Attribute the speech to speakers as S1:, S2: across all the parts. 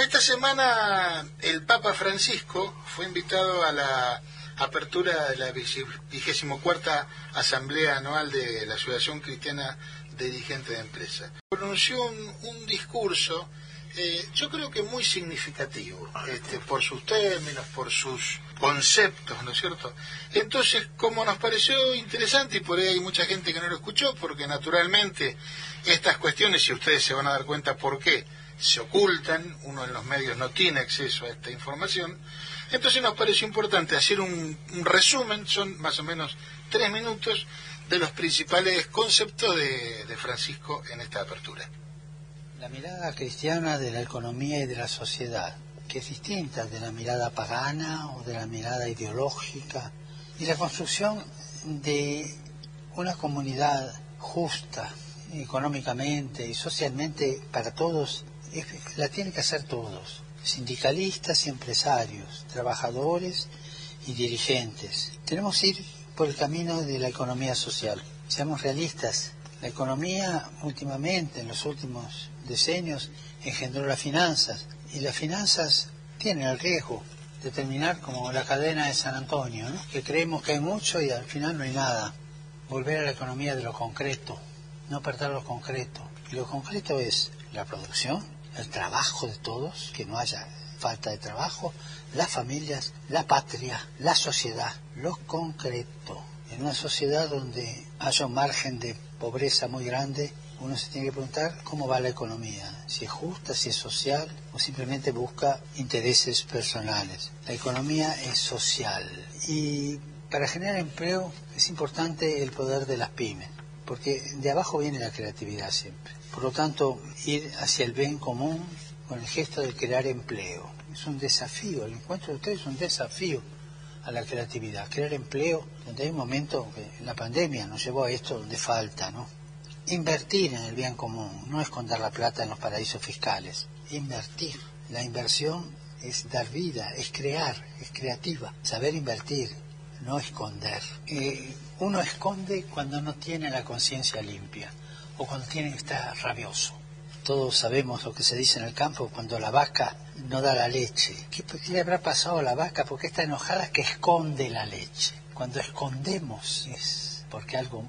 S1: Esta semana el Papa Francisco fue invitado a la apertura de la vigésimo cuarta Asamblea Anual de la Asociación Cristiana de Dirigentes de Empresas. Pronunció un, discurso, eh, yo creo que muy significativo, este, por sus términos, por sus conceptos, ¿no es cierto? Entonces, como nos pareció interesante, y por ahí hay mucha gente que no lo escuchó, porque naturalmente estas cuestiones, y ustedes se van a dar cuenta por qué, se ocultan, uno en los medios no tiene acceso a esta información, entonces nos pareció importante hacer un, resumen, son más o menos tres minutos, de los principales conceptos de, de Francisco en esta apertura.
S2: La mirada cristiana de la economía y de la sociedad que es distinta de la mirada pagana o de la mirada ideológica, y la construcción de una comunidad justa económicamente y socialmente para todos, la tienen que hacer todos, sindicalistas y empresarios, trabajadores y dirigentes. Tenemos que ir por el camino de la economía social. Seamos realistas, la economía últimamente, en los últimos decenios, engendró las finanzas, y las finanzas tienen el riesgo de terminar como la cadena de San Antonio, que creemos que hay mucho y al final no hay nada. Volver a la economía de lo concreto, no perder lo concreto. Y lo concreto es la producción, el trabajo de todos, que no haya falta de trabajo, las familias, la patria, la sociedad, lo concreto. En una sociedad donde haya un margen de pobreza muy grande, uno se tiene que preguntar cómo va la economía, si es justa, si es social o simplemente busca intereses personales. La economía es social y para generar empleo es importante el poder de las pymes, porque de abajo viene la creatividad siempre. Por lo tanto, ir hacia el bien común con el gesto de crear empleo. Es un desafío, el encuentro de ustedes es un desafío a la creatividad, crear empleo, donde hay un momento que la pandemia nos llevó a esto donde falta, ¿no? Invertir en el bien común, no esconder la plata en los paraísos fiscales. Invertir. La inversión es dar vida, es crear, es creativa. Saber invertir, no esconder. Eh, uno esconde cuando no tiene la conciencia limpia o cuando tiene que rabioso. Todos sabemos lo que se dice en el campo cuando la vaca no da la leche. ¿Qué, qué le habrá pasado a la vaca? Porque está enojada que esconde la leche. Cuando escondemos es porque algo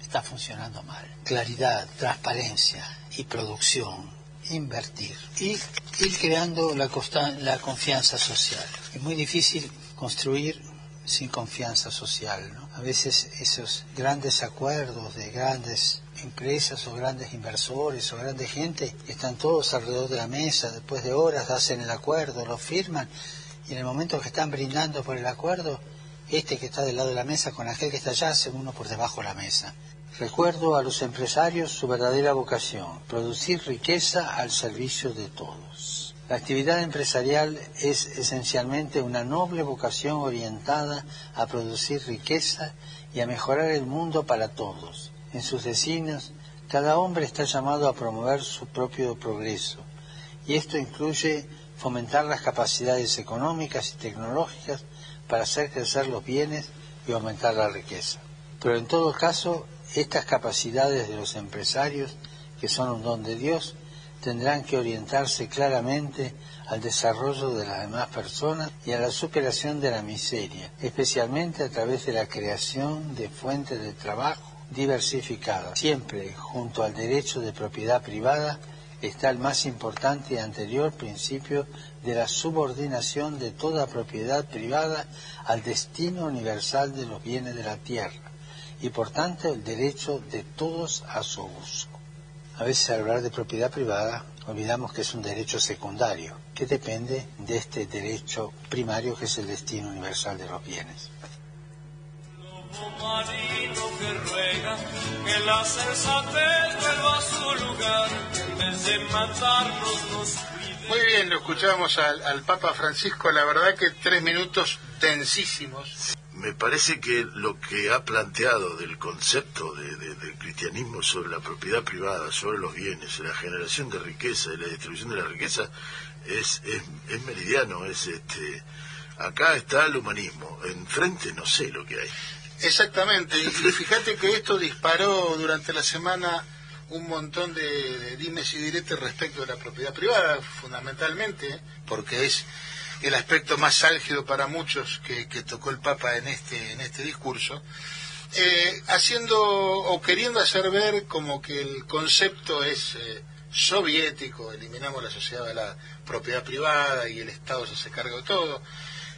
S2: está funcionando mal. Claridad, transparencia y producción, invertir y ir creando la confianza social. Es muy difícil construir sin confianza social. A veces esos grandes acuerdos de grandes empresas o grandes inversores o grandes gente están todos alrededor de la mesa, después de horas hacen el acuerdo, lo firman y en el momento que están brindando por el acuerdo, este que está del lado de la mesa con aquel que está allá hacen uno por debajo de la mesa. Recuerdo a los empresarios su verdadera vocación, producir riqueza al servicio de todos. La actividad empresarial es esencialmente una noble vocación orientada a producir riqueza y a mejorar el mundo para todos. En sus designios, cada hombre está llamado a promover su propio progreso, y esto incluye fomentar las capacidades económicas y tecnológicas para hacer crecer los bienes y aumentar la riqueza. Pero en todo caso, estas capacidades de los empresarios, que son un don de Dios, tendrán que orientarse claramente al desarrollo de las demás personas y a la superación de la miseria, especialmente a través de la creación de fuentes de trabajo diversificadas. Siempre junto al derecho de propiedad privada está el más importante y anterior principio de la subordinación de toda propiedad privada al destino universal de los bienes de la tierra y por tanto el derecho de todos a su uso. A veces al hablar de propiedad privada olvidamos que es un derecho secundario, que depende de este derecho primario que es el destino universal de los bienes.
S1: Muy bien, lo escuchamos al, al Papa Francisco, la verdad que tres minutos tensísimos
S3: me parece que lo que ha planteado del concepto de, del cristianismo sobre la propiedad privada, sobre los bienes, la generación de riqueza y la distribución de la riqueza es, es, meridiano, es este acá está el humanismo, enfrente no sé lo que hay.
S1: Exactamente, y fíjate que esto disparó durante la semana un montón de, dimes y diretes respecto de la propiedad privada, fundamentalmente, porque es el aspecto más álgido para muchos que, tocó el Papa en este, en este discurso, eh, haciendo o queriendo hacer ver como que el concepto es eh, soviético, eliminamos la sociedad de la propiedad privada y el Estado se hace cargo de todo.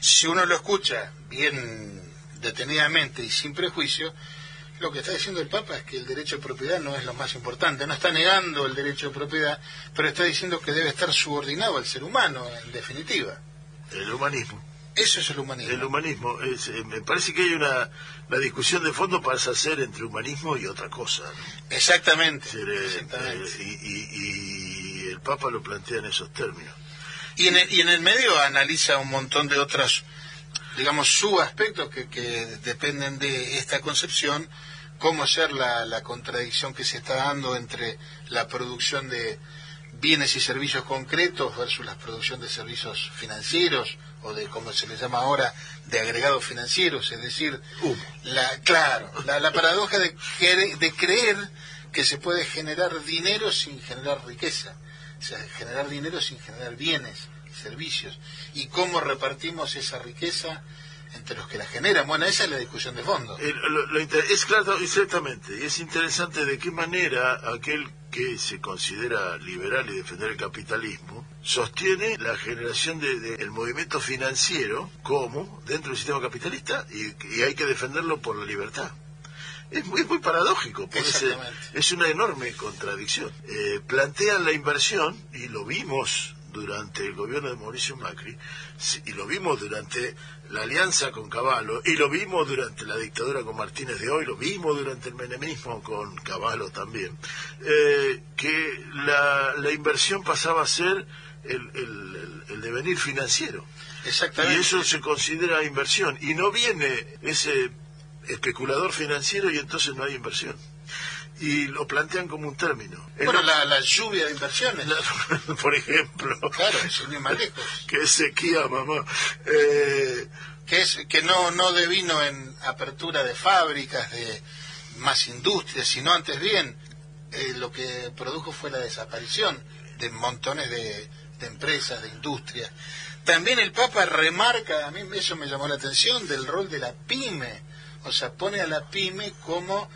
S1: Si uno lo escucha bien detenidamente y sin prejuicio, lo que está diciendo el Papa es que el derecho de propiedad no es lo más importante. No está negando el derecho de propiedad, pero está diciendo que debe estar subordinado al ser humano, en definitiva.
S3: El humanismo.
S1: Eso es el humanismo.
S3: El humanismo. Eh, me parece que hay una, discusión de fondo para hacer entre humanismo y otra cosa.
S1: Exactamente.
S3: Eh, eh, y, el Papa lo plantea en esos términos.
S1: Y en el, y en el medio analiza un montón de otras digamos, subaspectos que, que dependen de esta concepción, cómo ser la, la contradicción que se está dando entre la producción de bienes y servicios concretos versus la producción de servicios financieros o de como se le llama ahora de agregados financieros, es decir, la claro, la, la paradoja de, de creer que se puede generar dinero sin generar riqueza, o sea, generar dinero sin generar bienes servicios y cómo repartimos esa riqueza entre los que la generan. Bueno, esa es la discusión de fondo.
S3: es claro, exactamente, y es interesante de qué manera aquel que se considera liberal y defender el capitalismo sostiene la generación del de, movimiento financiero como dentro del sistema capitalista y, hay que defenderlo por la libertad. Es muy, muy paradójico, porque es, una enorme contradicción. Eh, plantean la inversión, y lo vimos durante el gobierno de Mauricio Macri, y lo vimos durante la alianza con Caballo, y lo vimos durante la dictadura con Martínez de hoy, lo vimos durante el menemismo con Caballo también, eh, que la, la, inversión pasaba a ser el, el, el, devenir financiero.
S1: Exactamente.
S3: Y eso se considera inversión. Y no viene ese especulador financiero y entonces no hay inversión y lo plantean como un término.
S1: Bueno, la, lluvia de inversiones.
S3: por ejemplo.
S1: Claro, eso ni más lejos.
S3: que es sequía, mamá. Eh,
S1: que, es, que no, no devino en apertura de fábricas, de más industrias, sino antes bien, eh, lo que produjo fue la desaparición de montones de, de empresas, de industrias. También el Papa remarca, a mí eso me llamó la atención, del rol de la pyme. O sea, pone a la pyme como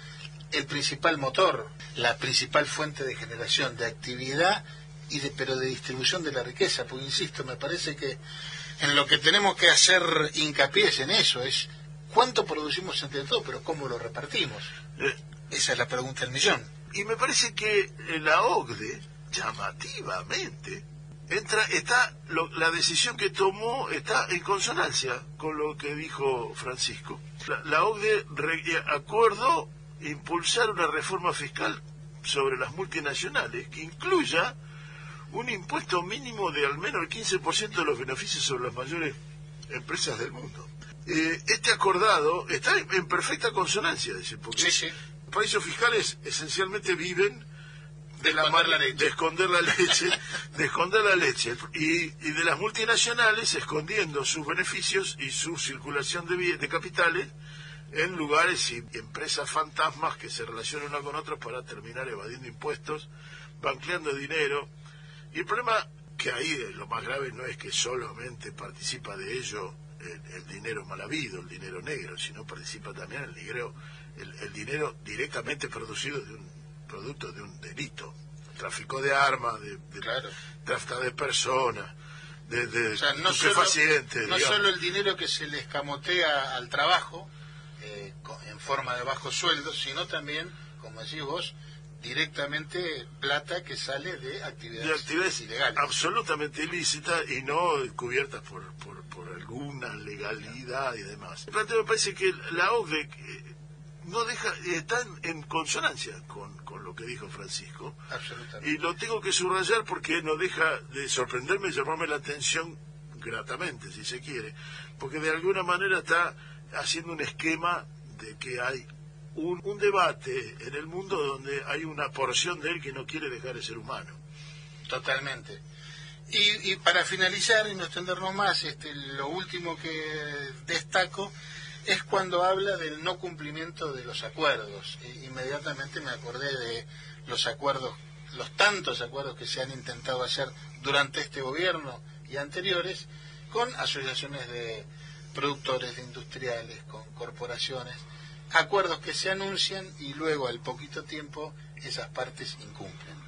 S1: el principal motor, la principal fuente de generación de actividad y de, pero de distribución de la riqueza, porque insisto, me parece que en lo que tenemos que hacer hincapié es en eso, es cuánto producimos entre todos, pero cómo lo repartimos. Eh, Esa es la pregunta del millón.
S3: Y me parece que la OCDE, llamativamente, entra, está, la decisión que tomó está en consonancia con lo que dijo Francisco. La, la OCDE acordó impulsar una reforma fiscal sobre las multinacionales que incluya un impuesto mínimo de al menos el 15% de los beneficios sobre las mayores empresas del mundo. Eh, este acordado está en perfecta consonancia, dice, porque los países fiscales esencialmente viven
S1: de, la esconder la leche.
S3: de esconder la leche, de esconder la leche y, y, de las multinacionales escondiendo sus beneficios y su circulación de, de capitales en lugares y empresas fantasmas que se relacionan una con otra para terminar evadiendo impuestos, banqueando dinero. Y el problema que ahí lo más grave no es que solamente participa de ello el, dinero mal habido, el dinero negro, sino participa también el dinero, el, dinero directamente producido de un producto de un delito, tráfico de armas, de, de de personas, de, de
S1: no Solo, no solo el dinero que se le escamotea al trabajo, eh, en forma de bajos sueldos, sino también, como decís vos, directamente plata que sale de actividades, ilegales.
S3: Absolutamente ilícitas y no cubiertas por, por, alguna legalidad y demás. me parece que la OCDE eh, no deja, está en, consonancia con, con, lo que dijo Francisco.
S1: Absolutamente.
S3: Y lo tengo que subrayar porque no deja de sorprenderme y llamarme la atención gratamente, si se quiere, porque de alguna manera está haciendo un esquema de que hay un, un, debate en el mundo donde hay una porción de él que no quiere dejar de ser humano.
S1: Totalmente. Y, y para finalizar y no extendernos más, este, lo último que destaco es cuando habla del no cumplimiento de los acuerdos. E inmediatamente me acordé de los acuerdos, los tantos acuerdos que se han intentado hacer durante este gobierno y anteriores con asociaciones de productores, industriales, con corporaciones, acuerdos que se anuncian y luego al poquito tiempo esas partes incumplen.